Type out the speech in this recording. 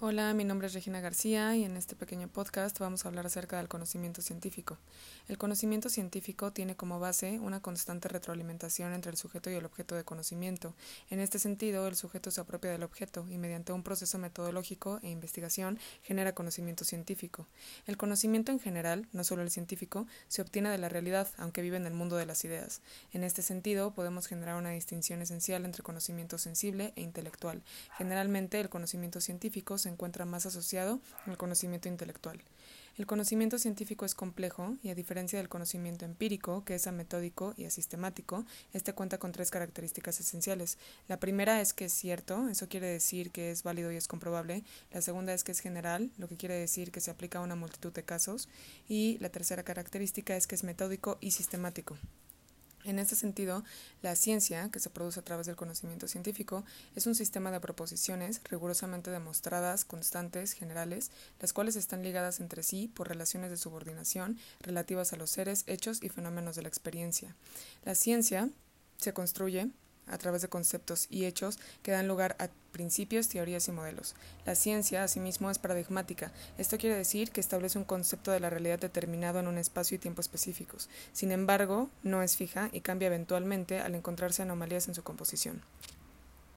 Hola, mi nombre es Regina García y en este pequeño podcast vamos a hablar acerca del conocimiento científico. El conocimiento científico tiene como base una constante retroalimentación entre el sujeto y el objeto de conocimiento. En este sentido, el sujeto se apropia del objeto y mediante un proceso metodológico e investigación genera conocimiento científico. El conocimiento en general, no solo el científico, se obtiene de la realidad, aunque vive en el mundo de las ideas. En este sentido, podemos generar una distinción esencial entre conocimiento sensible e intelectual. Generalmente, el conocimiento científico se encuentra más asociado al conocimiento intelectual. El conocimiento científico es complejo y a diferencia del conocimiento empírico, que es ametódico y asistemático, este cuenta con tres características esenciales. La primera es que es cierto, eso quiere decir que es válido y es comprobable. La segunda es que es general, lo que quiere decir que se aplica a una multitud de casos. Y la tercera característica es que es metódico y sistemático. En este sentido, la ciencia, que se produce a través del conocimiento científico, es un sistema de proposiciones rigurosamente demostradas, constantes, generales, las cuales están ligadas entre sí por relaciones de subordinación relativas a los seres, hechos y fenómenos de la experiencia. La ciencia se construye a través de conceptos y hechos que dan lugar a principios, teorías y modelos. La ciencia, asimismo, es paradigmática. Esto quiere decir que establece un concepto de la realidad determinado en un espacio y tiempo específicos. Sin embargo, no es fija y cambia eventualmente al encontrarse anomalías en su composición.